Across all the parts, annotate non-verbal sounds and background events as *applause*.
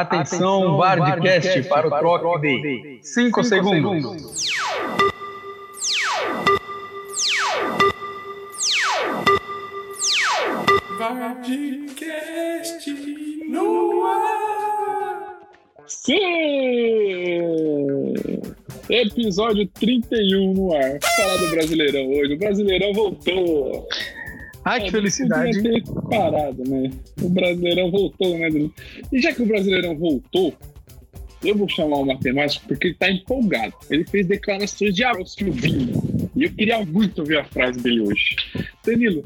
Atenção, Bardcast para o troque de 5 segundos. Bardcast no ar. Sim! Episódio 31 no ar. Falar do Brasileirão hoje. O Brasileirão voltou. Ai, que É, felicidade. Ter parado, né? O Brasileirão voltou, né? Danilo? E já que o Brasileirão voltou, eu vou chamar o matemático porque ele tá empolgado. Ele fez declarações de ao Silvinho. E eu queria muito ouvir a frase dele hoje. Danilo,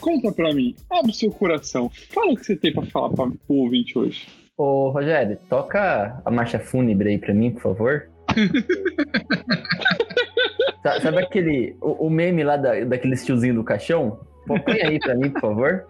conta pra mim. Abre o seu coração. Fala o que você tem pra falar pra, pro ouvinte hoje. Ô, Rogério, toca a marcha fúnebre aí pra mim, por favor. *laughs* Sa- Sabe aquele. O, o meme lá da, daquele tiozinho do caixão? Põe aí pra mim, por favor.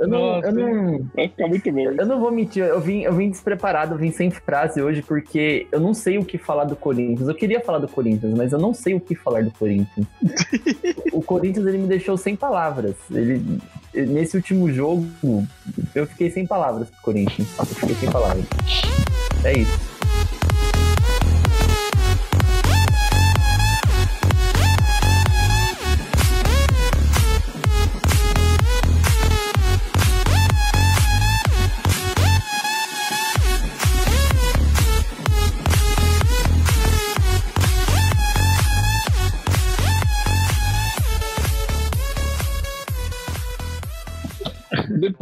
Eu não, Nossa. eu não, Vai ficar muito bom. eu não vou mentir, eu vim, eu vim despreparado, eu vim sem frase hoje, porque eu não sei o que falar do Corinthians. Eu queria falar do Corinthians, mas eu não sei o que falar do Corinthians. *laughs* o Corinthians, ele me deixou sem palavras. Ele, nesse último jogo, eu fiquei sem palavras pro Corinthians. Eu fiquei sem palavras. É isso.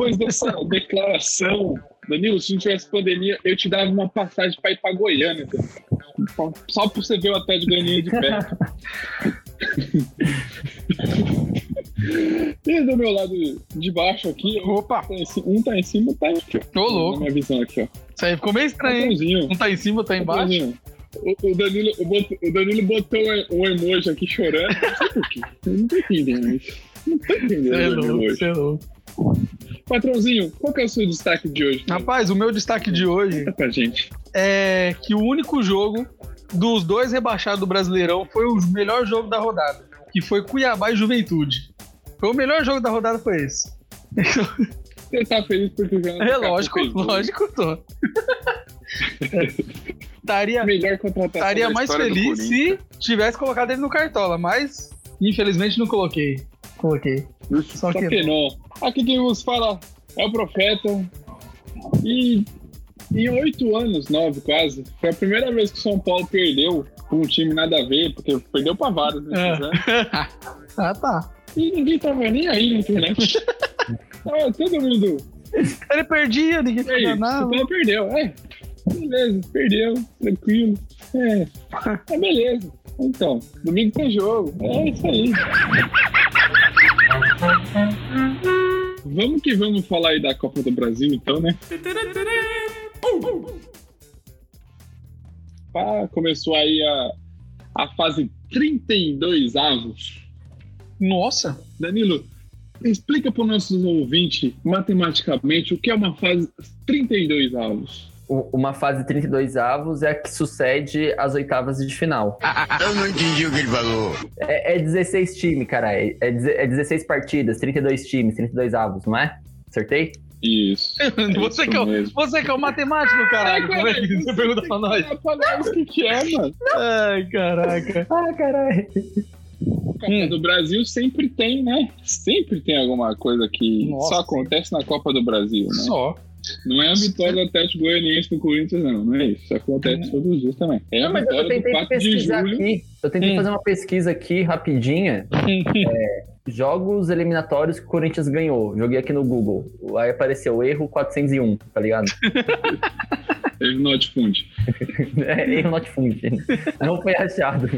Depois dessa declaração, Danilo, se não tivesse pandemia, eu te dava uma passagem pra ir pra Goiânia. Só pra você ver o Atlético Goianiense de perto. *laughs* e do meu lado de baixo aqui, Opa, tá em um tá em cima, tá. Ô, Na louco. minha visão aqui, ó. isso aí ficou meio estranho, hein? Um tá em cima, tá embaixo. O, o Danilo, o, Danilo botou um emoji aqui chorando. Não sei por quê. Não tô entendendo isso. Não tô entendendo Você é louco, você é louco. Patrãozinho, qual que é o seu destaque de hoje? Rapaz, o meu destaque de hoje pra gente. é que o único jogo dos dois rebaixados do Brasileirão foi o melhor jogo da rodada, que foi Cuiabá e Juventude. Foi o melhor jogo da rodada foi esse. *laughs* Você tá feliz porque já É lógico, lógico, tô. *laughs* Estaria mais feliz se tivesse colocado ele no Cartola, mas infelizmente não coloquei. Coloquei. Só, Só que que não. Aqui quem vos fala é o Profeta. E em oito anos, nove quase, foi a primeira vez que o São Paulo perdeu com um time nada a ver, porque perdeu pra vários nesses É. anos. *laughs* Ah, tá. E ninguém tava nem aí na internet. Tava *laughs* todo mundo. Ele perdia, ninguém aí, fazia o nada. São Paulo perdeu. É, beleza, perdeu, tranquilo. É, *laughs* é beleza. Então, domingo tem jogo. É isso aí. Vamos que vamos falar aí da Copa do Brasil, então, né? Pá, começou aí a, a fase 32 avos. Nossa, Danilo, explica para os nossos ouvintes, matematicamente, o que é uma fase 32 avos. Uma fase 32 avos é a que sucede às oitavas de final. Eu não entendi o que ele falou. É, é 16 times, cara. É, é deze- é 16 partidas, 32 times, 32 avos, não é? Acertei? Isso. *laughs* você, isso que é o, mesmo. você que é o matemático, caralho. Como é que você pergunta pra nós? Nós. O que, que é, mano? Ai, caraca. *laughs* Ah, caralho. Copa Hum. do Brasil sempre tem, né? Sempre tem alguma coisa que Nossa. só acontece na Copa do Brasil, né? Só. Não é a vitória do Atlético Goianiense do Corinthians, não. Não é isso. Isso acontece todos os dias também. É a Não, mas eu do tentei 4 de pesquisar julho. aqui. Eu tentei Hum. fazer uma pesquisa aqui rapidinha. *laughs* É, jogos eliminatórios que o Corinthians ganhou. Joguei aqui no Google. Aí apareceu erro 401, tá ligado? Teve not fund. É, erro not found. Não foi achado. *laughs*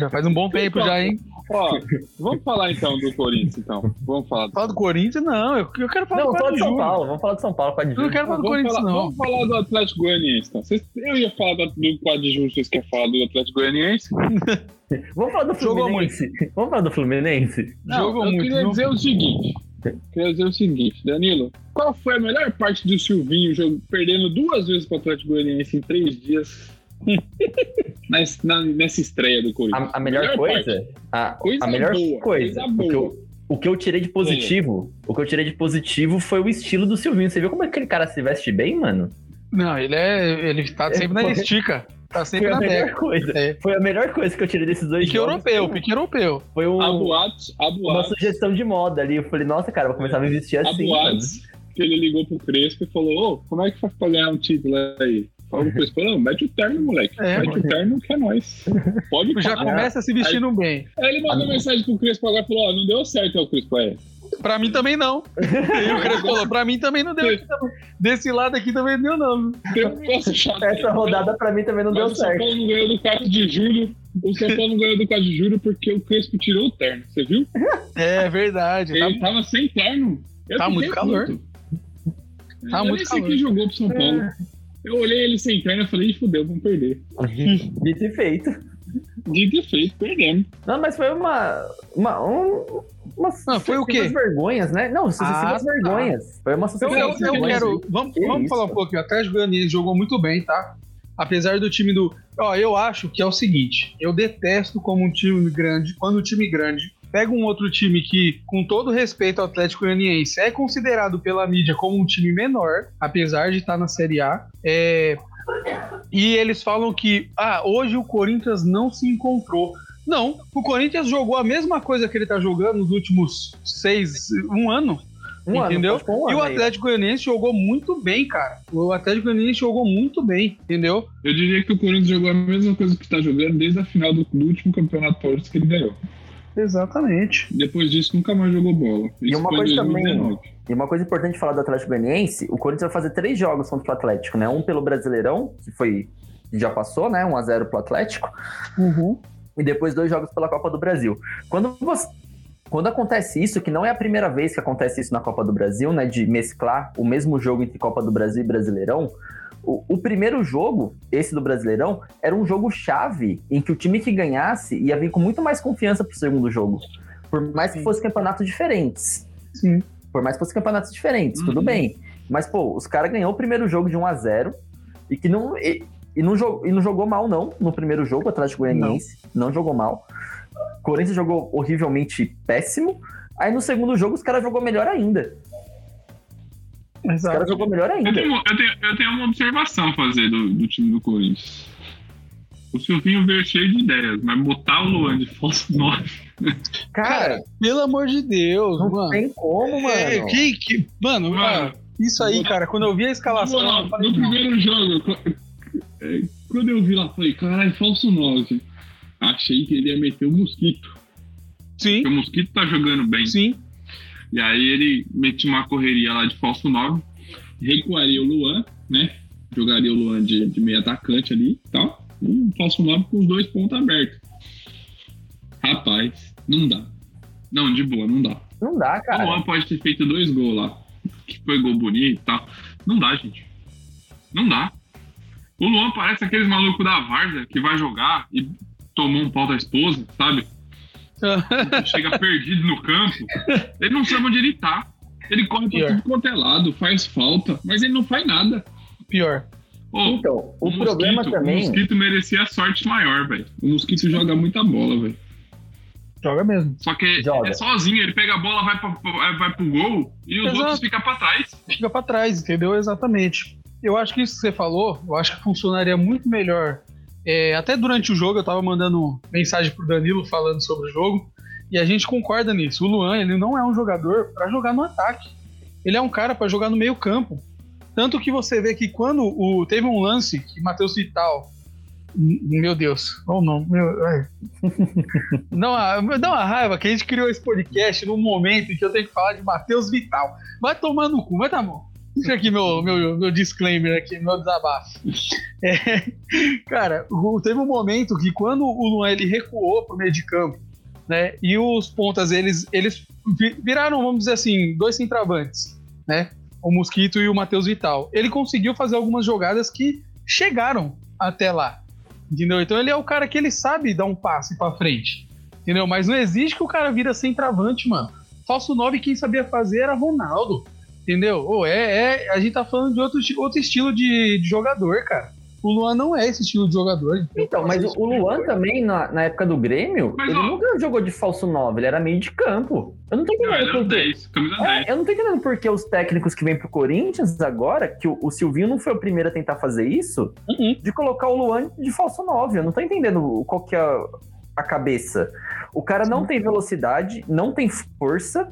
Já faz um bom tempo já, hein? Ó, vamos falar então do Corinthians, então. Vamos falar. Fala do Corinthians, não. Eu, eu quero falar Não, do falar 4 de São. Paulo. Vamos falar de São Paulo, 4 de Eu não quero falar do Vamos Corinthians, falar, não. vamos falar do Atlético Goianiense, então. Vocês- eu ia falar do, do 4 de julho, vocês querem falar do Atlético Goianiense? *laughs* Vamos falar do Jogou Fluminense. Vamos falar do Fluminense? Jogou eu muito, queria viu? dizer o seguinte. Queria dizer o seguinte, Danilo. Qual foi a melhor parte do Silvinho jogo, perdendo duas vezes para o Atlético Goianiense em três dias? *laughs* Nessa, na- nessa estreia do Corinthians. A, a melhor, Melhor coisa? A, Coisa a melhor boa, coisa. coisa boa. o, O que eu tirei de positivo, o que eu tirei de positivo foi o estilo do Silvinho. Você viu como aquele cara se veste bem, mano? Não, ele é. Ele tá sempre na Foi- estica. Tá sempre Foi a na melhor coisa. É. Foi a melhor coisa que eu tirei desses dois Pique jogos. europeu, pique europeu. Foi um- Há boatos, há uma sugestão de moda ali. Eu falei, nossa, cara, vou começar a me vestir assim. mano. boatos que ele ligou pro Crespo e falou: Ô, como é que faz pra ganhar um título aí? Falou pro Crespo: Não, mete o terno, moleque. É, mete o terno que é nóis. Pode Já falar. começa se vestindo bem. Aí ele mandou mensagem pro Crespo agora e falou: Ó, não deu certo, é o Crespo. É. Pra mim também não. E o Crespo falou, pra mim também não deu. Desse lado aqui também não deu, não. Essa rodada pra mim também não Mas deu o São certo. Paulo não ganhou do 4 de julho. O São Paulo não ganhou do 4 de julho porque o Crespo tirou o terno. Você viu? É verdade. Tá Ele tava sem terno. Eu Tá muito calor. Tá eu muito nem sei calor. quem jogou pro São Paulo. Eu olhei ele sem perna e falei, "Ih, fudeu, vamos perder. *laughs* Dito e feito. Dito e feito, perdemos. Não, mas foi uma. uma um, umas Ah, foi o quê? vergonhas, né? Não, sucessivas Ah, tá. vergonhas. Foi uma Então sucessivas eu, eu vergonhas. quero. Vamos, Que vamos isso? falar um pouquinho. O Atlético Goianiense jogou muito bem, tá? Apesar do time do. Ó, eu acho que é o seguinte: eu detesto como um time grande, quando um time grande pega um outro time que, com todo respeito ao Atlético Goianiense, é considerado pela mídia como um time menor, apesar de estar na Série A. É, e eles falam que, ah, hoje o Corinthians não se encontrou. Não, o Corinthians jogou a mesma coisa que ele tá jogando nos últimos seis, um ano. Um ano, entendeu? ficou um e ano o. Atlético Goianiense jogou muito bem, cara. O Atlético Goianiense jogou muito bem, entendeu? Eu diria que o Corinthians jogou a mesma coisa que tá jogando desde a final do, do último campeonato paulista que ele ganhou. Exatamente. Depois disso, nunca mais jogou bola. E Isso uma foi em coisa também- 2019. E uma coisa importante de falar do Atlético Goianiense, o Corinthians vai fazer três jogos contra o Atlético, né? Um pelo Brasileirão, que foi que já passou, né? 1 a 0 pro Atlético, e depois dois jogos pela Copa do Brasil. Quando você quando acontece isso, que não é a primeira vez que acontece isso na Copa do Brasil, né, de mesclar o mesmo jogo entre Copa do Brasil e Brasileirão, o, o primeiro jogo, esse do Brasileirão, era um jogo chave em que o time que ganhasse ia vir com muito mais confiança pro segundo jogo. Por mais que Sim. fossem campeonatos diferentes. Sim. Por mais que fossem campeonatos diferentes, tudo Uhum. bem. Mas, pô, os caras ganhou o primeiro jogo de 1 a 0 e que não. E, e não, jogou, e não jogou mal, não, no primeiro jogo, o Atlético Goianiense. Não. jogou mal. Corinthians jogou horrivelmente péssimo. Aí no segundo jogo os caras jogou melhor ainda. Os Exato. caras jogou melhor Eu ainda. tenho, eu, tenho, eu tenho uma observação a fazer do, do time do Corinthians. O Silvinho veio cheio de ideias, mas botar o Luan de falso *laughs* 9. Cara, Cara, pelo amor de Deus, não mano. tem como, mano. É, que, que, mano, Mano, ah, isso aí, cara, quando eu vi a escalação, eu No, falei, no primeiro jogo, é, quando eu vi lá, falei, caralho, falso 9. Achei que ele ia meter o Mosquito. sim, Porque o Mosquito tá jogando bem. sim, E aí ele metia uma correria lá de falso 9, recuaria o Luan, né? Jogaria o Luan de, de meio atacante ali e tal. E um falso 9 com os dois pontos abertos. Rapaz, não dá. Não, de boa, não dá. Não dá, O cara. Luan pode ter feito dois gols lá. Que foi gol bonito e tal. Não dá, gente. Não dá. O Luan parece aqueles malucos da Várzea que vai jogar e tomou um pau da esposa, sabe? Chega perdido no campo. Ele não sabe onde ele tá. Ele corre pra Pior. tudo quanto é lado, faz falta, mas ele não faz nada. pior. Ô, Então, o, o problema Mosquito- também. O Mosquito merecia a sorte maior, velho. O Mosquito joga muita bola, velho. Joga mesmo. Só que Joga. é sozinho, ele pega a bola, vai, pra, vai pro gol e os Exato. outros ficam pra trás. Fica pra trás, entendeu? Exatamente. Eu acho que isso que você falou, eu acho que funcionaria muito melhor. É, até durante o jogo eu tava mandando mensagem pro Danilo falando sobre o jogo. E a gente concorda nisso. O Luan, ele não é um jogador pra jogar no ataque. Ele é um cara pra jogar no meio campo. Tanto que você vê que quando o, teve um lance que Matheus Vital. Meu Deus, oh *laughs* não, meu, não, dá uma raiva que a gente criou esse podcast num momento em que eu tenho que falar de Matheus Vital. Vai tomar no cu, vai tá bom. Deixa aqui meu, meu, meu disclaimer aqui, meu desabafo. É, cara, teve um momento que quando o Luan ele recuou pro meio de campo, né? E os pontas eles eles vi- viraram, vamos dizer assim, dois centravantes, né? O Mosquito e o Matheus Vital. Ele conseguiu fazer algumas jogadas que chegaram até lá. Entendeu? Então ele é o cara que ele sabe dar um passe pra frente. Entendeu? Mas não existe que o cara vira centroavante, mano. Falso 9, quem sabia fazer era Ronaldo. Entendeu? Ô, é, é, a gente tá falando de outro, outro estilo de, de jogador, cara. O Luan não é esse estilo de jogador. Então, mas o o Luan também, na, na época do Grêmio, Mas, ele ó. nunca jogou de falso 9, ele era meio de campo. Eu não tô Não, entendendo ele era por quê. 10, camisa 10. É, eu não tô entendendo por que os técnicos que vêm pro Corinthians agora, que o, o Silvinho não foi o primeiro a tentar fazer isso, Uhum. de colocar o Luan de falso 9. Eu não tô entendendo qual que é a, a cabeça. O cara não tem velocidade, não tem força.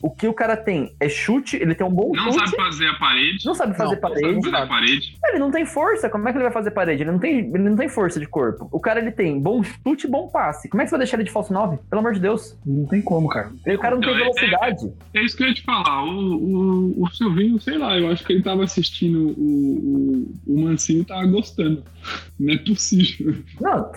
O que o cara tem é chute, ele tem um bom Não chute, sabe fazer a parede. não sabe fazer Não, não parede. Não sabe fazer a parede. Ele não tem força, como é que ele vai fazer parede? Ele não tem, ele não tem força de corpo. O cara ele tem bom chute e bom passe. Como é que você vai deixar ele de falso 9? Pelo amor de Deus. Não tem como, cara. E o cara não tem Não, é- velocidade. É isso que eu ia te falar. O, o, o Silvinho, sei lá, eu acho que ele tava assistindo o, o, o Mancini e tava gostando. Não é possível. Não,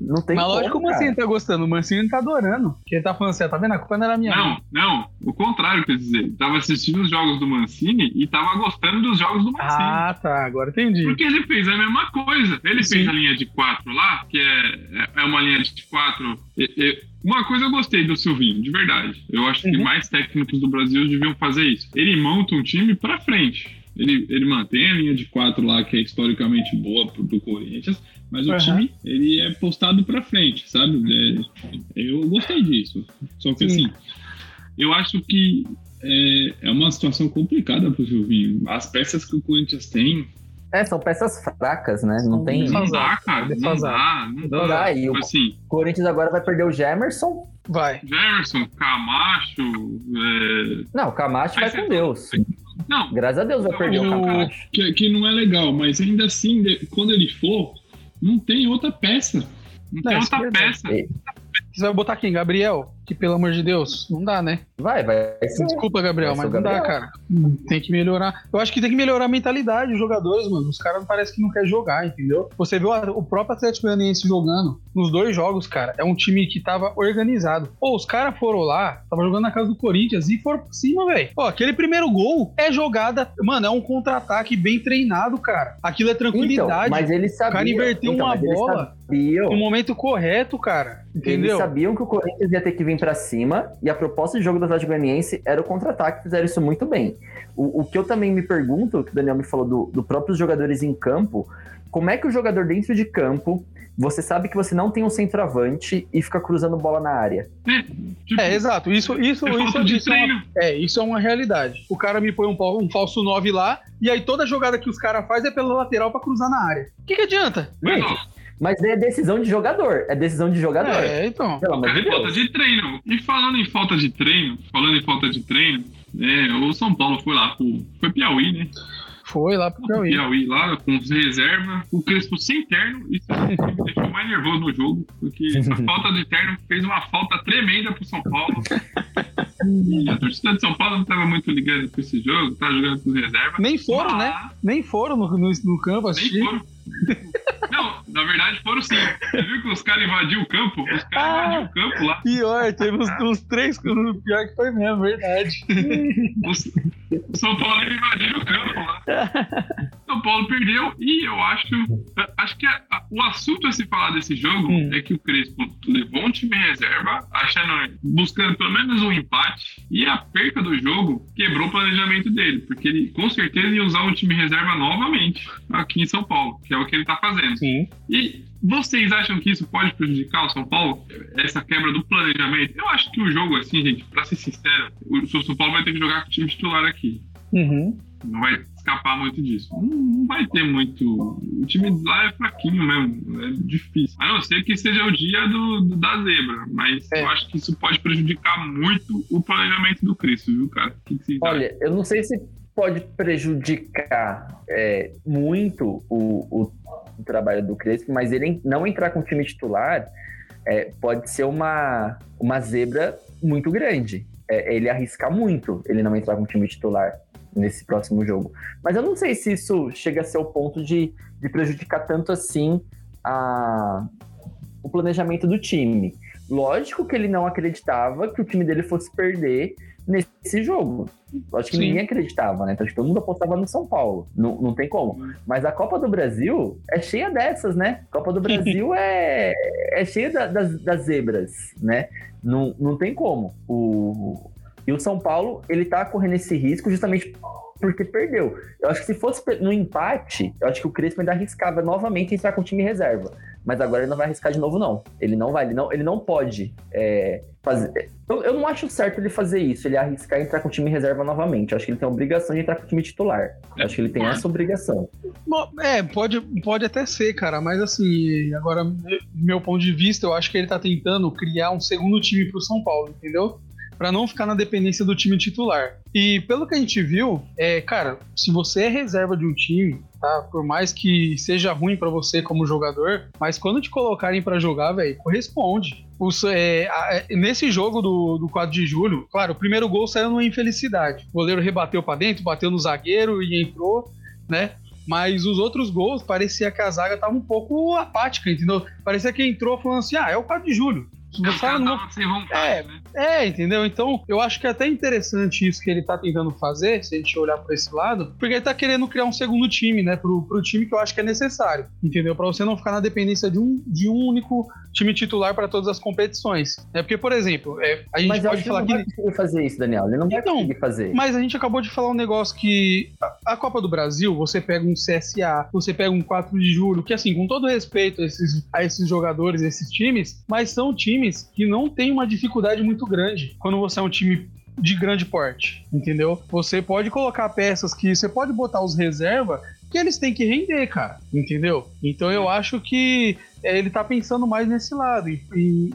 não tem Mas como, lógico que o. Mancini tá gostando. O Mancini tá adorando. Porque ele tá falando assim, ó, tá vendo? A culpa não era minha. Não, não. O contrário, quer dizer. Ele tava assistindo os jogos do Mancini e tava gostando dos jogos do Mancini. Ah, tá. Agora entendi. Porque ele fez a mesma coisa. Ele Sim. fez a linha de quatro lá, que é, é uma linha de quatro. E- e- uma coisa eu gostei do Silvinho, de verdade. Eu acho que Uhum. mais técnicos do Brasil deviam fazer isso. Ele monta um time pra frente. Ele, ele mantém a linha de quatro lá, que é historicamente boa pro, pro Corinthians, mas o Uhum. time ele é postado pra frente, sabe? É, eu gostei disso. Só que Sim. assim, eu acho que é, é uma situação complicada pro Silvinho. As peças que o Corinthians tem É, são peças fracas, né? Não tem. Não dá, cara. Não dá, não Não dá. dá, e o- Assim, O Corinthians agora vai perder o Gemerson. Vai. Jefferson, Camacho. é, Não, o Camacho vai Mas com Deus. Não, Graças a Deus vai perder o Camacho. que, que não é legal, mas ainda assim, de- quando ele for, não tem outra peça. Não, tem Não, isso outra é peça. Você vai botar quem? Gabriel? Que pelo amor de Deus, não dá, né? Vai, vai ser. Desculpa, Gabriel, Vai mas o não dá, cara. Tem que melhorar. Eu acho que tem que melhorar a mentalidade dos jogadores, mano. Os caras parece que não querem jogar, entendeu? Você viu o próprio Atlético Goianiense jogando nos dois jogos, cara. É um time que tava organizado. Pô, os caras foram lá, tava jogando na casa do Corinthians e foram por cima, velho. Pô, aquele primeiro gol é jogada. Mano, é um contra-ataque bem treinado, cara. Aquilo é Então, tranquilidade. mas eles sabiam. cara inverteu então, uma eles bola sabiam- no momento correto, cara. Eles Entendeu? sabiam que o Corinthians ia ter que vir pra cima e a proposta de jogo do Atlético Goianiense era o contra-ataque, fizeram isso muito bem. O, o que eu também me pergunto, que o Daniel me falou do, do próprios jogadores em campo, como é que o jogador dentro de campo, você sabe que você não tem um centroavante e fica cruzando bola na área? Tipo, É, exato. Isso, isso, é isso, isso é uma. É, isso é uma realidade. O cara me põe um, um falso 9 lá, e aí toda jogada que os caras fazem é pela lateral pra cruzar na área. O que, que adianta? Gente, mas é decisão de jogador, é decisão de jogador. É, então. Pelo amor de é falta de treino. E falando em falta de treino, falando em falta de treino, é, o São Paulo foi lá, pro, foi Piauí, né? Foi lá pro Piauí. Piauí lá, com os reserva, o Crespo sem terno, isso é me deixou mais nervoso no jogo, porque a *laughs* falta de terno fez uma falta tremenda pro São Paulo. E a torcida de São Paulo não estava muito ligando com esse jogo, tava jogando com os reserva. Nem foram, né? mas Nem foram no, no, no campo Nem assistir. foram. Não, na verdade foram sim. Você viu que os caras invadiram o campo? Os caras Ah. invadiram o campo lá. Pior, teve uns, uns três. Pior que foi mesmo, verdade. Os- O São Paulo invadiu o campo lá. *laughs* São Paulo perdeu e eu acho. Acho que a- a- o assunto a se falar desse jogo Hum. é que o Crespo levou um time em reserva, achando, buscando pelo menos um empate, e a perca do jogo quebrou o planejamento dele, porque ele com certeza ia usar um time reserva novamente aqui em São Paulo, que é o que ele tá fazendo. Sim. E vocês acham que isso pode prejudicar o São Paulo? Essa quebra do planejamento? Eu acho que o jogo, assim, gente, pra ser sincero, o São Paulo vai ter que jogar com o time titular aqui. Uhum. Não vai escapar muito disso. Não, não vai ter muito. O time lá é fraquinho mesmo. É difícil. A não ser que seja o dia do, do- da zebra. Mas É. eu acho que isso pode prejudicar muito o planejamento do Cristo, viu, cara? Que, que acham? Olha, eu não sei se pode prejudicar é, muito o, o- o trabalho do Crespo, mas ele não entrar com o time titular é, pode ser uma, uma zebra muito grande. É, ele arriscar muito ele não entrar com o time titular nesse próximo jogo. Mas eu não sei se isso chega a ser o ponto de, de prejudicar tanto assim a, o planejamento do time. Lógico que ele não acreditava que o time dele fosse perder nesse jogo. Acho que Sim. ninguém acreditava, né? Então acho que todo mundo apostava no São Paulo. Não, não tem como. Mas a Copa do Brasil é cheia dessas, né? Copa do *laughs* Brasil é, é cheia da- das, das zebras, né? Não, não tem como. O, E o São Paulo, ele tá correndo esse risco justamente porque perdeu. Eu acho que se fosse no empate, eu acho que o Crespo ainda arriscava novamente entrar com o time reserva. Mas agora ele não vai arriscar de novo, não. Ele não vai, ele não, ele não pode é, fazer. Eu, eu não acho certo ele fazer isso, ele arriscar entrar com o time reserva novamente. Eu acho que ele tem a obrigação de entrar com o time titular. Eu acho que ele tem essa obrigação. É, pode, pode até ser, cara, mas assim, agora, meu ponto de vista, eu acho que ele tá tentando criar um segundo time pro São Paulo, entendeu? Para não ficar na dependência do time titular. E pelo que a gente viu, é, cara, se você é reserva de um time, tá? Por mais que seja ruim para você como jogador, mas quando te colocarem para jogar, velho, corresponde. Os, é, é, nesse jogo do, do 4 de julho, claro, o primeiro gol saiu numa infelicidade. O goleiro rebateu para dentro, bateu no zagueiro e entrou, né? Mas os outros gols parecia que a zaga tava um pouco apática, entendeu? Parecia que entrou falando assim: ah, é o 4 de julho. É, não... vontade, é, né? É, entendeu? Então, eu acho que é até interessante isso que ele tá tentando fazer, se a gente olhar por esse lado, porque ele tá querendo criar um segundo time, né? Pro, pro time que eu acho que é necessário, entendeu? Para você não ficar na dependência de um, de um único time titular para todas as competições. É porque, por exemplo, é, a gente mas pode falar que. Ele não vai conseguir fazer isso, Daniel. Ele não vai então, conseguir fazer. Mas a gente acabou de falar um negócio que a, a Copa do Brasil, você pega um CSA, você pega um 4 de julho, que assim, com todo respeito a esses, a esses jogadores, esses times, mas são times que não têm uma dificuldade muito grande quando você é um time de grande porte, entendeu? Você pode colocar peças que você pode botar os reserva que eles têm que render, cara, entendeu? Então eu acho que é, ele tá pensando mais nesse lado, em,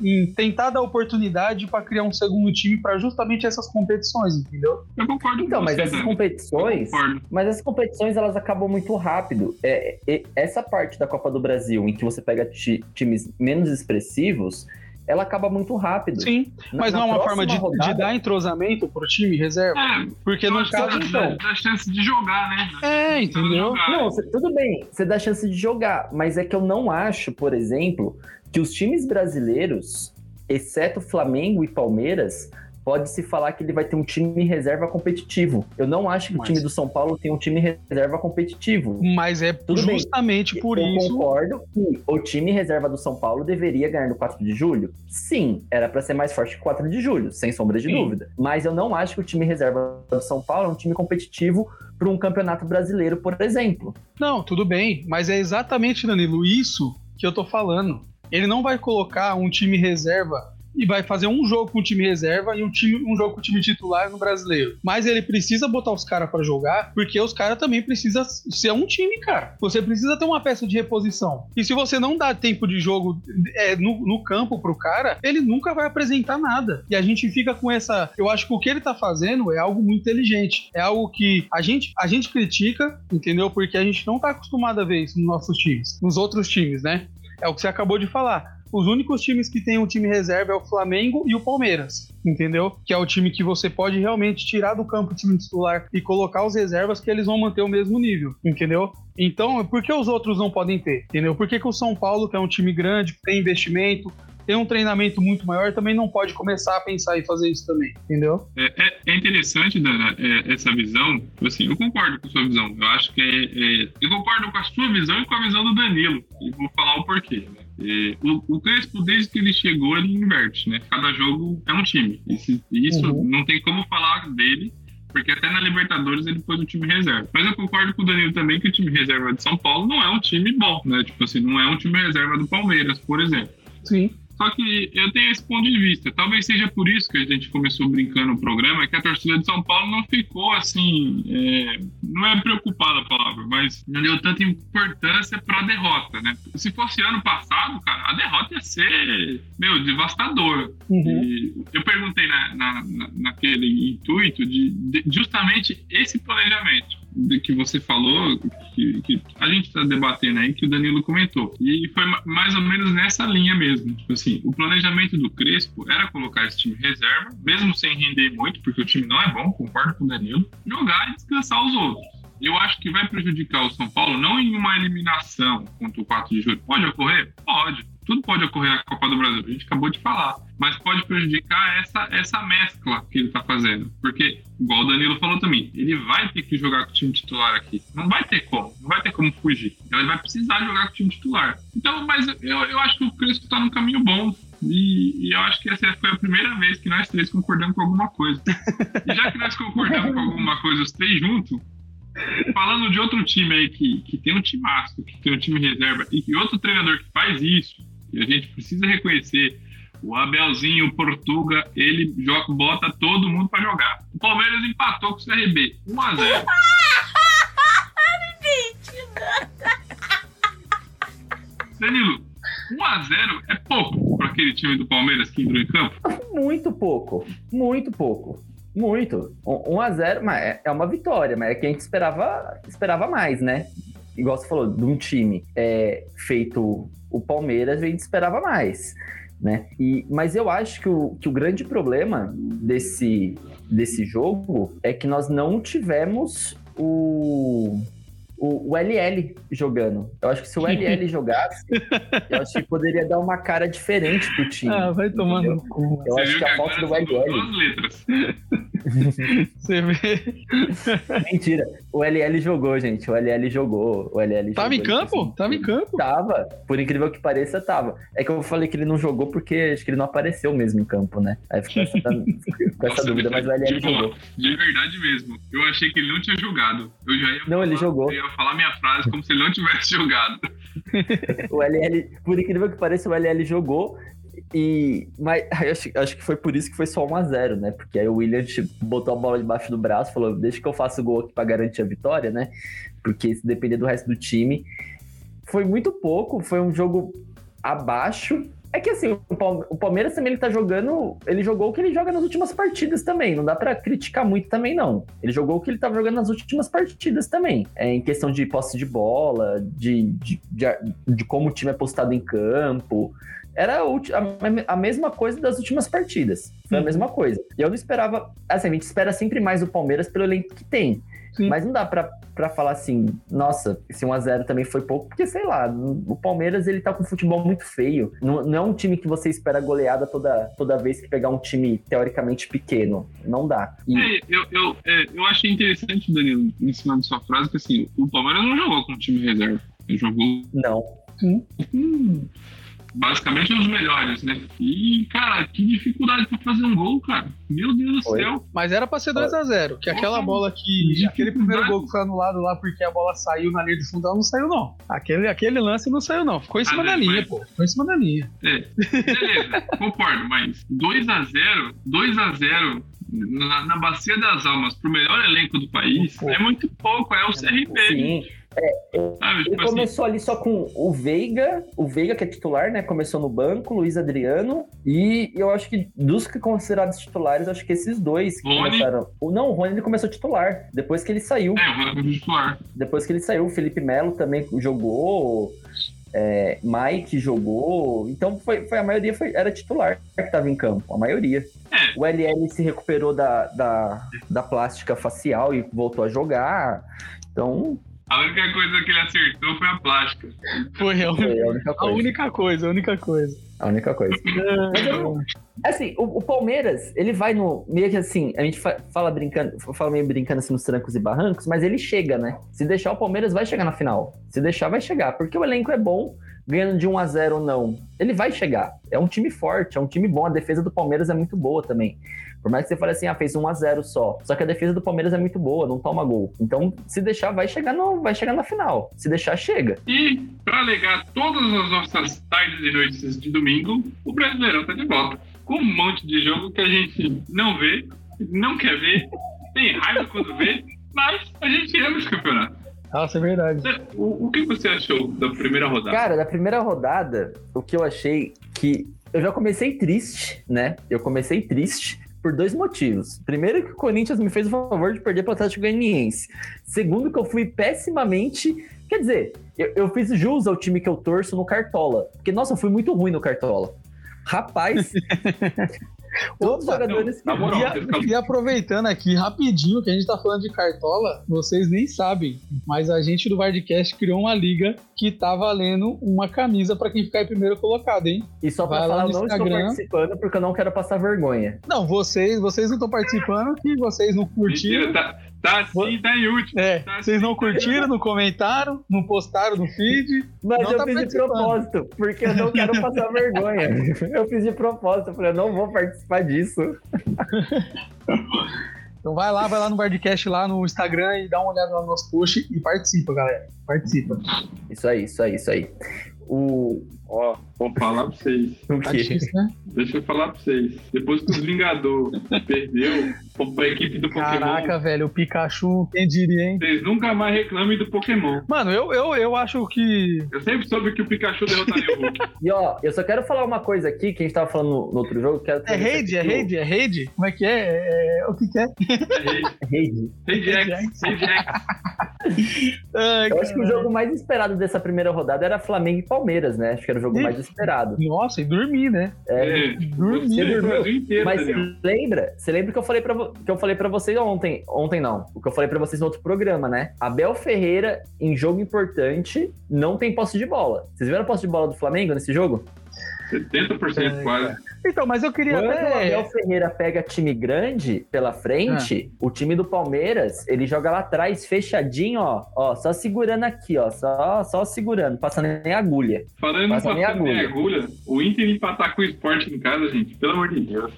em tentar dar oportunidade para criar um segundo time para justamente essas competições, entendeu? Eu concordo Então, com mas você, essas né? competições, mas essas competições elas acabam muito rápido. É, é, essa parte da Copa do Brasil em que você pega ti, times menos expressivos, ela acaba muito rápido. Sim, mas Na- não é uma forma de, próxima de dar entrosamento pro time reserva. É, Porque eu no caso, dá- então. dá chance de jogar, né? É, entendeu? Não, cê- tudo bem, você dá chance de jogar, mas é que eu não acho, por exemplo, que os times brasileiros, exceto Flamengo e Palmeiras, pode-se falar que ele vai ter um time reserva competitivo. Eu não acho que Mas- o time do São Paulo tem um time reserva competitivo. Mas é Tudo bem. justamente por eu isso. concordo que o time reserva do São Paulo deveria ganhar no 4 de julho. Sim, era para ser mais forte que o 4 de julho, sem sombra de Sim. dúvida. Mas eu não acho que o time reserva do São Paulo é um time competitivo para um campeonato brasileiro, por exemplo. Não, tudo bem, mas é exatamente, Danilo, isso que eu tô falando. Ele não vai colocar um time reserva e vai fazer um jogo com o time reserva e um, time, um jogo com o time titular no brasileiro. Mas ele precisa botar os caras pra jogar, porque os caras também precisam ser um time, cara. Você precisa ter uma peça de reposição. E se você não dá tempo de jogo é, no, no campo pro cara, ele nunca vai apresentar nada. E a gente fica com essa. Eu acho que o que ele tá fazendo é algo muito inteligente. É algo que a gente, a gente critica, entendeu? Porque a gente não tá acostumado a ver isso nos nossos times, nos outros times, né? É o que você acabou de falar. Os únicos times que tem um time reserva é o Flamengo e o Palmeiras, entendeu? Que é o time que você pode realmente tirar do campo o time titular e colocar os reservas que eles vão manter o mesmo nível, entendeu? Então, por que os outros não podem ter, entendeu? Por que, que o São Paulo, que é um time grande, que tem investimento, tem um treinamento muito maior, também não pode começar a pensar em fazer isso também, entendeu? É, é- é interessante, Dana, é, essa visão. Assim, eu concordo com a sua visão. Eu acho que é, é- Eu concordo com a sua visão e com a visão do Danilo. E vou falar o porquê. Né? É, o, o Crespo, desde que ele chegou, ele inverte, né? Cada jogo é um time. Esse- isso Uhum. não tem como falar dele. Porque até na Libertadores ele pôs o time reserva. Mas eu concordo com o Danilo também que o time reserva de São Paulo não é um time bom, né? Tipo assim, não é um time reserva do Palmeiras, por exemplo. Sim. Só que eu tenho esse ponto de vista. Talvez seja por isso que a gente começou brincando no programa, que a torcida de São Paulo não ficou assim. é, não é preocupada a palavra, mas não deu tanta importância para a derrota, né? Se fosse ano passado, cara, a derrota ia ser, meu, devastador. Uhum. Eu perguntei na, na- na- naquele intuito de, de justamente esse planejamento de que você falou, que, que a gente está debatendo aí, que o Danilo comentou. E foi ma- mais ou menos nessa linha mesmo. Tipo assim, o planejamento do Crespo era colocar esse time reserva, mesmo sem render muito, porque o time não é bom, concordo com o Danilo, jogar e descansar os outros. Eu acho que vai prejudicar o São Paulo não em uma eliminação contra o 4 de julho. Pode ocorrer? Pode. Tudo pode ocorrer na Copa do Brasil, a gente acabou de falar. Mas pode prejudicar essa, essa mescla que ele tá fazendo. Porque, igual o Danilo falou também, ele vai ter que jogar com o time titular aqui. Não vai ter como, não vai ter como fugir. Ele vai precisar jogar com o time titular. Então, mas eu, eu acho que o Crespo tá num caminho bom E, e eu acho que essa foi a primeira vez que nós três concordamos com alguma coisa. E já que nós concordamos com alguma coisa, os três juntos, falando de outro time aí que, que tem um time timaço, que tem um time reserva, e outro treinador que faz isso, e a gente precisa reconhecer, o Abelzinho, o Portuga, ele joga, bota todo mundo pra jogar. O Palmeiras empatou com o CRB, 1x0. *laughs* Danilo, 1x0 é pouco para aquele time do Palmeiras que entrou em campo? Muito pouco, muito pouco. Muito. 1 a 0 mas é, é uma vitória, mas é que a gente esperava, esperava mais, né? Igual você falou, de um time é, feito o Palmeiras, a gente esperava mais. Né? E, mas eu acho que o, que o grande problema desse, desse jogo é que nós não tivemos o, o, o, LL jogando. Eu acho que se o *laughs* LL jogasse, eu acho que poderia dar uma cara diferente pro time. Ah, vai tomando. Eu, eu acho que a falta do LL. Duas letras. *laughs* *laughs* Você vê. Mentira. O LL jogou, gente. O LL jogou. O LL tava jogou, em campo? Assim, tava em campo? Tava. Por incrível que pareça, tava. É que eu falei que ele não jogou porque acho que ele não apareceu mesmo em campo, né? Aí ficou essa, *laughs* ficou essa dúvida, mas o LL tipo, jogou. De verdade mesmo. Eu achei que ele não tinha jogado. Eu já ia Não, falar, ele jogou. Eu ia falar minha frase como se ele não tivesse *laughs* jogado. o LL, por incrível que pareça, o LL jogou. E, mas *laughs* acho, acho que foi por isso que foi só 1x0, né? Porque aí o William botou a bola debaixo do braço, falou: Deixa que eu faça o gol aqui pra garantir a vitória, né? Porque se depender do resto do time. Foi muito pouco, foi um jogo abaixo. É que assim, o Palmeiras também ele tá jogando. Ele jogou o que ele joga nas últimas partidas também. Não dá para criticar muito também, não. Ele jogou o que ele tava jogando nas últimas partidas também. É, em questão de posse de bola, de, de, de, de como o time é postado em campo era a, mesma coisa das últimas partidas. Foi a mesma coisa. E eu não esperava. Assim, a gente espera sempre mais o Palmeiras pelo elenco que tem. Sim. Mas não dá pra, pra falar assim, nossa, esse 1x0 também foi pouco, porque sei lá, o Palmeiras ele tá com um futebol muito feio. Não, não é um time que você espera goleada toda, toda vez que pegar um time teoricamente pequeno. Não dá. E... É, eu, eu, é, eu achei interessante, Danilo, em cima de sua frase, que assim, o Palmeiras não jogou com o time reserva. Ele jogou. Não. Hum basicamente os melhores, né? E, cara, que dificuldade pra fazer um gol, cara. Meu Deus do foi. céu. Mas era pra ser 2x0, que aquela bola que. Aquele primeiro gol que foi anulado lá porque a bola saiu na linha de fundo, ela não saiu, não. Aquele, aquele lance não saiu, não. Ficou em cima ah, da linha, pô. Ficou em cima da linha. É. Beleza, *laughs* concordo, mas 2x0, 2x0 na, na Bacia das Almas pro melhor elenco do país é muito pouco, é o CRB. Sim. É, ah, ele tipo começou assim... ali só com o Veiga, o Veiga que é titular, né? Começou no banco, Luiz Adriano, e eu acho que dos que considerados titulares, acho que esses dois que Rony. começaram. Não, o Rony ele começou titular, depois que ele saiu. É, o Rony começou titular. Depois que ele saiu, o Felipe Melo também jogou. É, Mike jogou, então foi, foi a maioria foi, era titular que estava em campo, a maioria. É. O LL se recuperou da, da, da plástica facial e voltou a jogar, então a única coisa que ele acertou foi a plástica. Foi a, foi a, única, coisa. a única coisa. A única coisa. A única coisa. assim, o, o, Palmeiras, ele vai no. Meio que assim, a gente fala brincando, fala meio brincando assim nos trancos e barrancos, mas ele chega, né? Se deixar, o Palmeiras vai chegar na final. Se deixar, vai chegar. Porque o elenco é bom, ganhando de 1 a 0 ou não. Ele vai chegar. É um time forte, é um time bom. A defesa do Palmeiras é muito boa também. Por mais que você fale assim, ah, fez 1 a 0 só. Só que a defesa do Palmeiras é muito boa, não toma gol. Então, se deixar, vai chegar, no, vai chegar na final. Se deixar, chega. E, para alegar todas as nossas tardes e noites de domingo, o Brasileirão tá de volta. Com um monte de jogo que a gente não vê, não quer ver, tem raiva quando vê, mas a gente ama esse campeonato. Nossa, é verdade. O, o que você achou da primeira rodada? Cara, da primeira rodada, o que eu achei que eu já comecei triste, né? Eu comecei triste por dois motivos. Primeiro, que o Corinthians me fez o favor de perder para o Atlético Goianiense. Segundo, que eu fui pessimamente. Quer dizer, eu, eu, fiz jus ao time que eu torço no Cartola. Porque, nossa, eu fui muito ruim no Cartola. Rapaz, *laughs* Todos os jogadores que... e, e aproveitando aqui rapidinho que a gente tá falando de cartola, vocês nem sabem, mas a gente do Vardcast criou uma liga que tá valendo uma camisa para quem ficar em primeiro colocado, hein? E só pra Vai falar, eu não Instagram. estou participando porque eu não quero passar vergonha. Não, vocês, vocês não estão participando que vocês não curtiram. Mentira, tá, Tá assim, tá em último. É, Tá vocês não assim, curtiram, não comentaram, não postaram no feed. Mas Não eu tá fiz de propósito, porque eu não quero passar vergonha. *laughs* Eu fiz de propósito, eu falei, eu não vou participar disso. *laughs* Então vai lá, vai lá no Bardcast lá no Instagram e dá uma olhada lá no nosso post e participa, galera. Participa. Isso aí, isso aí, isso aí. O. Ó, vou falar pra vocês. O Tá quê? difícil, né? Deixa eu falar pra vocês. Depois que os Vingador perdeu pra equipe do Pokémon, Caraca, velho, o Pikachu, quem diria, hein? vocês nunca mais reclamem do Pokémon. Mano, eu, eu, eu acho que. Eu sempre soube que o Pikachu derrotaria o Hulk. E ó, eu só quero falar uma coisa aqui, que a gente tava falando no, no outro jogo. Quero É raid, é raid, é raid? Como é que é? É- é- O que que é? É Raid. Raid. Raid X. Raid X. *laughs* Ai, Eu acho que o jogo mais esperado dessa primeira rodada era Flamengo e Palmeiras, né? Acho que era o jogo Ih. mais esperado. Nossa, e dormir, né? É, É, Dormir. você dormiu. inteiro, Mas você Daniel. lembra? Você lembra que eu falei para que eu falei para vocês ontem? Ontem não. O que eu falei pra vocês no outro programa, né? Abel Ferreira em jogo importante não tem posse de bola. Vocês viram a posse de bola do Flamengo nesse jogo? 70% quase. Então, mas eu queria Quando o até. Abel Ferreira pega time grande pela frente, o time do Palmeiras, ele joga lá atrás, fechadinho, ó, ó, só segurando aqui, ó, só, só segurando, passando nem agulha. Falando em passando minha em agulha. agulha, o Inter empatar com o esporte em casa, gente, pelo amor de Deus.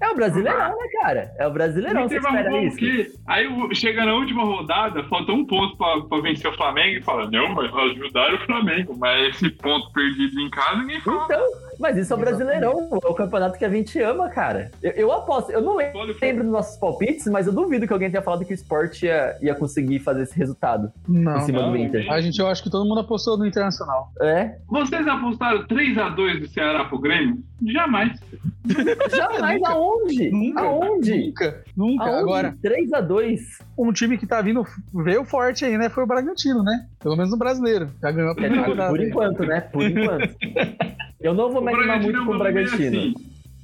É o Brasileirão, né, cara? É o O Brasileirão, você Inter vai espera o isso? quê? Aí o- chega na última rodada, falta um ponto pra, pra vencer o Flamengo e fala, não, mas ajudaram o Flamengo, mas esse ponto perdido em casa, ninguém fala. Então, mas isso é o Brasileirão, é o campeonato que a gente ama, cara. Eu, eu aposto, eu não lembro o lembro dos nossos palpites, mas eu duvido que alguém tenha falado que o esporte ia, ia conseguir fazer esse resultado Não, em cima não, do Inter. A gente, eu acho que todo mundo apostou no Internacional. É? Vocês apostaram 3x2 do Ceará pro Grêmio? Jamais. *laughs* Jamais, Nunca. aonde? Nunca. Aonde? Nunca, nunca. Aonde? Agora, 3x2. um time que tá vindo, veio forte aí, né? Foi o Bragantino, né? Pelo menos no brasileiro. Já ganhou a primeira rodada. Por enquanto, né? Por enquanto. *laughs* Eu não vou me animar muito é com o meio Bragantino. assim.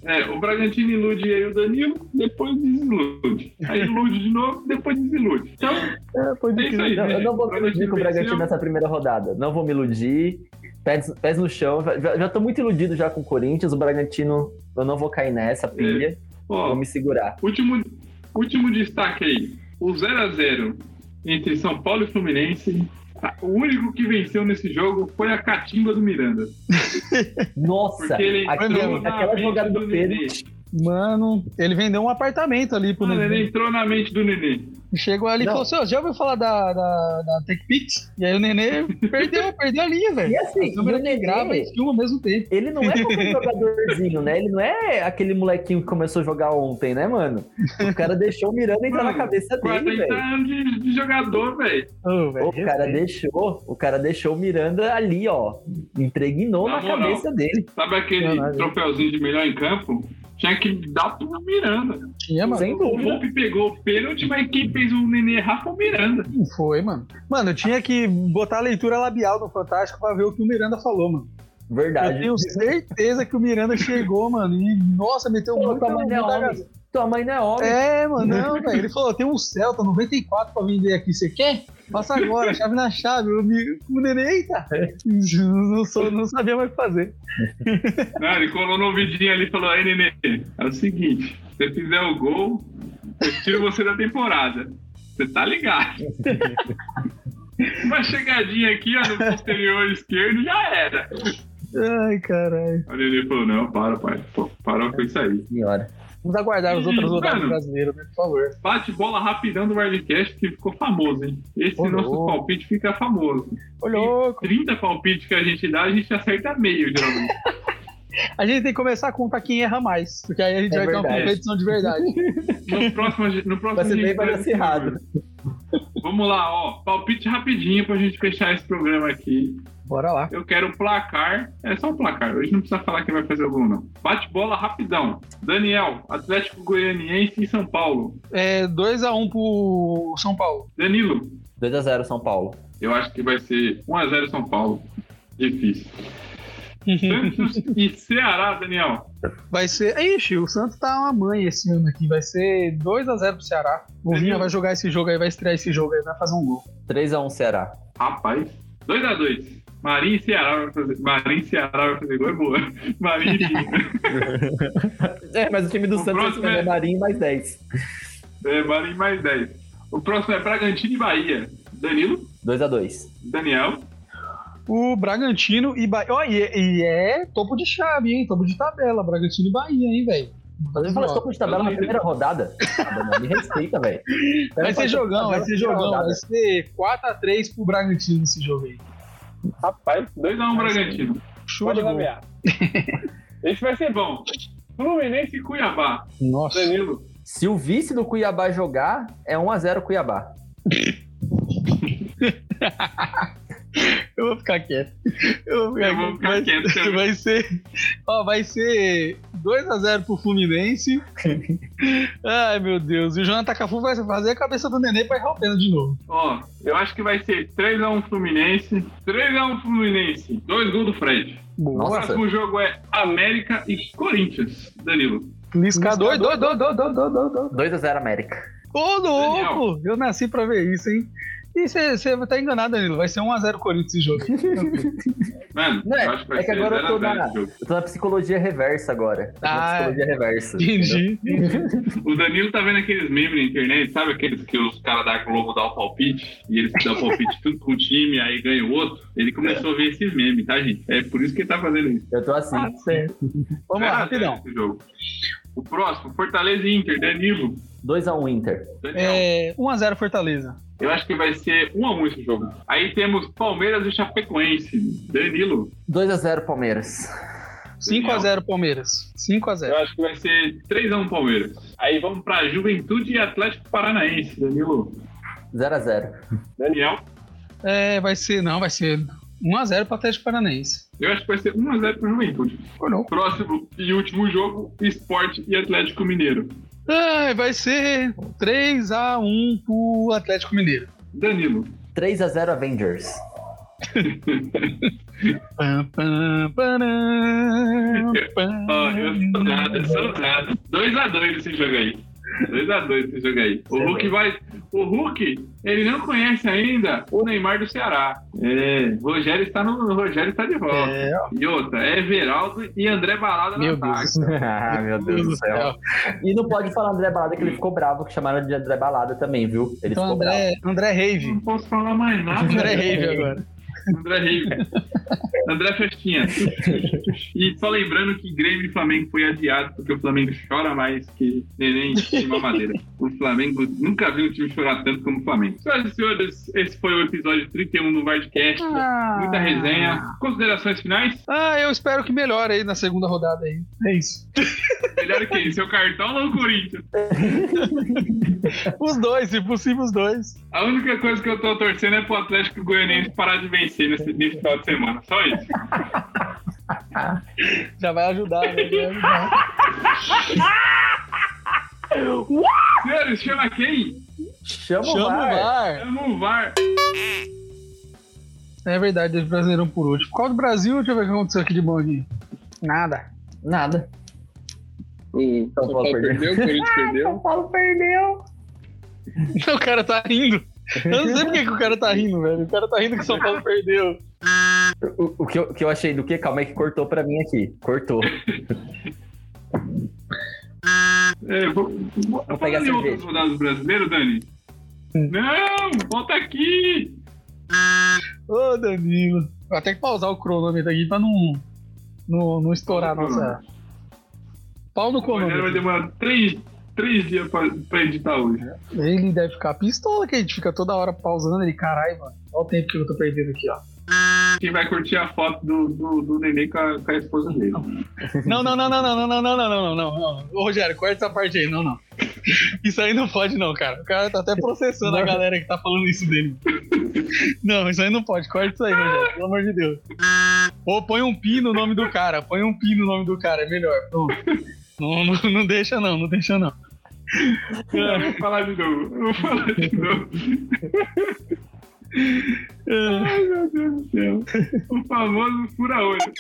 É, o Bragantino ilude aí o Danilo, depois desilude. Aí ilude de novo, depois desilude. Então, É, foi é isso aí. Não, eu não vou me iludir com o Bragantino nessa primeira rodada. Não vou me iludir. Pés, pés no chão. Já, já tô muito iludido já com o Corinthians. O Bragantino, eu não vou cair nessa pilha. Ó, Vou me segurar. Último, último destaque aí. O 0x0 entre São Paulo e Fluminense. O único que venceu nesse jogo foi a catimba do Miranda. *laughs* Nossa, ele aquele- aquela jogada do Pedro. Nenê. Mano, ele vendeu um apartamento ali pro Mano, ele Nenê. entrou na mente do Nenê. Chegou ali e falou assim: ó, já ouviu falar da, da, da TechPix? E aí o Nenê perdeu, *laughs* perdeu a linha, velho. E assim, e o que grava Nenê- e filma ao mesmo tempo. Ele não é qualquer *laughs* jogadorzinho, né? Ele não é aquele molequinho que começou a jogar ontem, né, mano? O cara deixou o Miranda entrar na Mano, cabeça dele, 40 velho. anos de, de jogador, velho. Velho, O cara deixou, o cara deixou o Miranda ali, ó. Impregnou Na na, moral. cabeça dele. Sabe aquele Caralho. troféuzinho de melhor em campo? Tinha que dar pro Miranda. Tinha, mano. Sem O dúvida. Volpe pegou o pênalti, mas quem fez o Nenê errar foi o Miranda. Não foi, mano. Mano, eu tinha que botar a leitura labial no Fantástico pra ver o que o Miranda falou, mano. Eu Verdade. tenho certeza que o Miranda chegou, mano. E, nossa, meteu Pô, muito tua mãe não é. Tua mãe não é homem. É, mano, não, velho. Ele falou: tem um Celta 94 pra vender aqui. Você quer? Passa agora, chave na chave. O, mi- o neném, eita. Não, sou, não sabia mais o que fazer. Não, ele colou no ouvidinho ali e falou: Aí, Nenê, é o seguinte: se você fizer o gol, eu tiro você da temporada. Você tá ligado? *laughs* Uma chegadinha aqui, ó, no posterior esquerdo, já era. Ai, caralho. O Nenê falou: Não, para, pai. Pô, parou com isso aí. Senhora. Vamos aguardar os outros rodadas mano. brasileiros, né? Por favor. Bate bola rapidão do Wildcast que ficou famoso, hein? Esse Ô, nosso louco. palpite fica famoso. Ô, louco. 30 palpites que a gente dá, a gente acerta meio, geralmente. *laughs* A gente tem que começar a contar quem erra mais. Porque aí a gente É vai ter uma verdade. competição de verdade. *laughs* No próximo, no próximo Vai ser bem balanceado. Vamos lá, ó. Palpite rapidinho pra gente fechar esse programa aqui. Bora lá. Eu quero o placar. É só o placar. Hoje não precisa falar quem vai fazer o gol, não. Bate bola rapidão. Daniel, Atlético Goianiense e São Paulo. É 2x1 pro São Paulo. Danilo, 2x0 São Paulo. eu acho que vai ser 1x0 São Paulo. Difícil. Santos e Ceará, Daniel. Vai ser. Ixi, o Santos tá uma mãe esse ano aqui. Vai ser 2x0 pro Ceará. O Vinha vai jogar esse jogo aí, vai estrear esse jogo aí, vai fazer um gol. 3x1 Ceará. Rapaz, 2x2. Marinho e Ceará vai fazer. Marinho e Ceará vai fazer gol, é boa. *laughs* Marinho e *laughs* É, mas o time do O Santos vai é- ser Marinho mais 10. é, Marinho mais 10. O próximo é Bragantino e Bahia. Danilo, 2x2. Daniel, O Bragantino e Bahia. Ó, e, e é topo de chave, hein? Topo de tabela. Bragantino e Bahia, hein, velho? Você fala topo de tabela na primeira rodada? Não, Me respeita, velho. *laughs* Vai ser jogão, vai ser jogão. Rodada. Vai ser 4x3 pro Bragantino esse jogo aí. Rapaz, 2x1 Bragantino. Show pode de gol. *laughs* Esse vai ser bom. Fluminense e Cuiabá. Nossa. Danilo, Se o vice do Cuiabá jogar, é 1x0 Cuiabá. *laughs* Eu vou ficar quieto. Eu vou ficar, Eu vou ficar vai, quieto também. Vai ser. Ó, vai ser 2x0 pro Fluminense. Ai, meu Deus. E o Jonathan Cafu vai fazer a cabeça do neném pra errar o pênalti de novo. ó, eu acho que vai ser 3x1 Fluminense. 3x1 Fluminense. Dois gols do Fred. O Boa. Nossa. próximo jogo é América e Corinthians. Danilo. Lisca dois, dois, dois, dois, dois, dois, dois, dois. 2x0 América. Ô, louco! Eu nasci pra ver isso, hein? E você tá enganado, Danilo. Vai ser 1x0 Corinthians esse jogo. *laughs* Mano, é- acho que vai é que ser agora eu tô 0 a 0 na-. Eu tô na psicologia reversa agora. Ah, psicologia reversa. Entendi. O Danilo tá vendo aqueles memes na internet, sabe aqueles que os caras da Globo dão o palpite e eles dão palpite tudo com um time, aí ganha o outro? Ele começou a ver esses memes, tá, gente? É por isso que ele tá fazendo isso. Eu tô assim. Ah, certo. Vamos lá, 0 a 0 rapidão. O próximo, Fortaleza e Inter, Danilo. 2x1 Inter. Daniel. É, 1x0 Fortaleza. Eu acho que vai ser 1 a 1 esse jogo. Aí temos Palmeiras e Chapecoense. Danilo. 2x0 Palmeiras. 5x0 Palmeiras. 5x0. Eu acho que vai ser 3 a 1 Palmeiras. Aí vamos pra Juventude e Atlético Paranaense. Danilo. 0x0. Daniel. É, vai ser. Não, vai ser 1x0 pro Atlético Paranaense. Eu acho que vai ser 1 a 0 pro Juventude. Ou não? Próximo e último jogo, Esporte e Atlético Mineiro. Ah, vai ser 3x1 pro Atlético Mineiro. Danilo. 3x0 Avengers. *laughs* Pam, pam, param, pam. *laughs* Ó, eu sou nada, eu sou nada. 2x2 esse jogo aí. 2x2 esse jogo aí. O Hulk vai. O Hulk, ele não conhece ainda o Neymar do Ceará. É, o Rogério está no. o Rogério está de volta. É, E outra, é Everaldo e André Balada meu na Deus. *laughs* ah, meu Deus do céu. E não pode falar André Balada que ele ficou bravo, que chamaram de André Balada também, viu? Ele Então, ficou bravo. André, André Rave. Não posso falar mais nada. André velho. Rave agora. André Rave. *laughs* André Festinha. *laughs* E só lembrando que Grêmio e Flamengo foi adiado porque o Flamengo chora mais que neném de mamadeira. O Flamengo nunca viu um time chorar tanto como o Flamengo. Senhoras e senhores, esse foi o episódio 31 do Vardcast. Muita resenha. Considerações finais? Ah, eu espero que melhore aí na segunda rodada aí. É isso. *laughs* Melhor que seu cartão ou o Corinthians? *laughs* Os dois, se possível, os dois. A única coisa que eu tô torcendo é pro Atlético Goianiense parar de vencer nesse, nesse final de semana. Só isso. *laughs* Já vai ajudar, né? Já vai ajudar. Senhores, chama quem? Chama, o Chama o VAR. VAR. Chama o VAR. É verdade, deixa o Brasileirão por último. Qual do Brasil? Deixa eu ver o que aconteceu aqui de bom aqui. Nada. Nada. O São Paulo perdeu, o Corinthians *laughs* perdeu. Paulo perdeu. *laughs* O cara tá rindo. Eu não sei por que, que o cara tá rindo, velho. O cara tá rindo que o São Paulo perdeu. O, o que, eu, o que eu achei do que? Calma aí que cortou pra mim aqui. Cortou. É, vou, vou, Vou pegar outros rodados brasileiros, Dani. Não, volta aqui. Ô, Danilo. Vou até que pausar o cronômetro aqui pra não, não, não estourar a nossa. Pau no O Rogério vai cronômetro. demorar três, três dias pra, pra editar hoje. Ele deve ficar pistola que a gente fica toda hora pausando ele. Caralho, mano. Olha o tempo que eu tô perdendo aqui, ó. Quem vai curtir a foto do, do, do neném com a, com a esposa dele. Não, não, não, não, não, não, não, não, não, não, não, não, não. Ô, Rogério, corta essa parte aí. Não, não. Isso aí não pode, não, cara. O cara tá até processando a galera que tá falando isso dele. Não, isso aí não pode. Corta isso aí, Rogério. Pelo amor de Deus. Ou põe um pi no nome do cara. Põe um pi no nome do cara. É melhor. Pronto. Não, não, não deixa, não. Não deixa, não. Eu vou falar de novo. Eu vou falar de novo. Ai, meu Deus do céu. O *laughs* famoso fura-olho.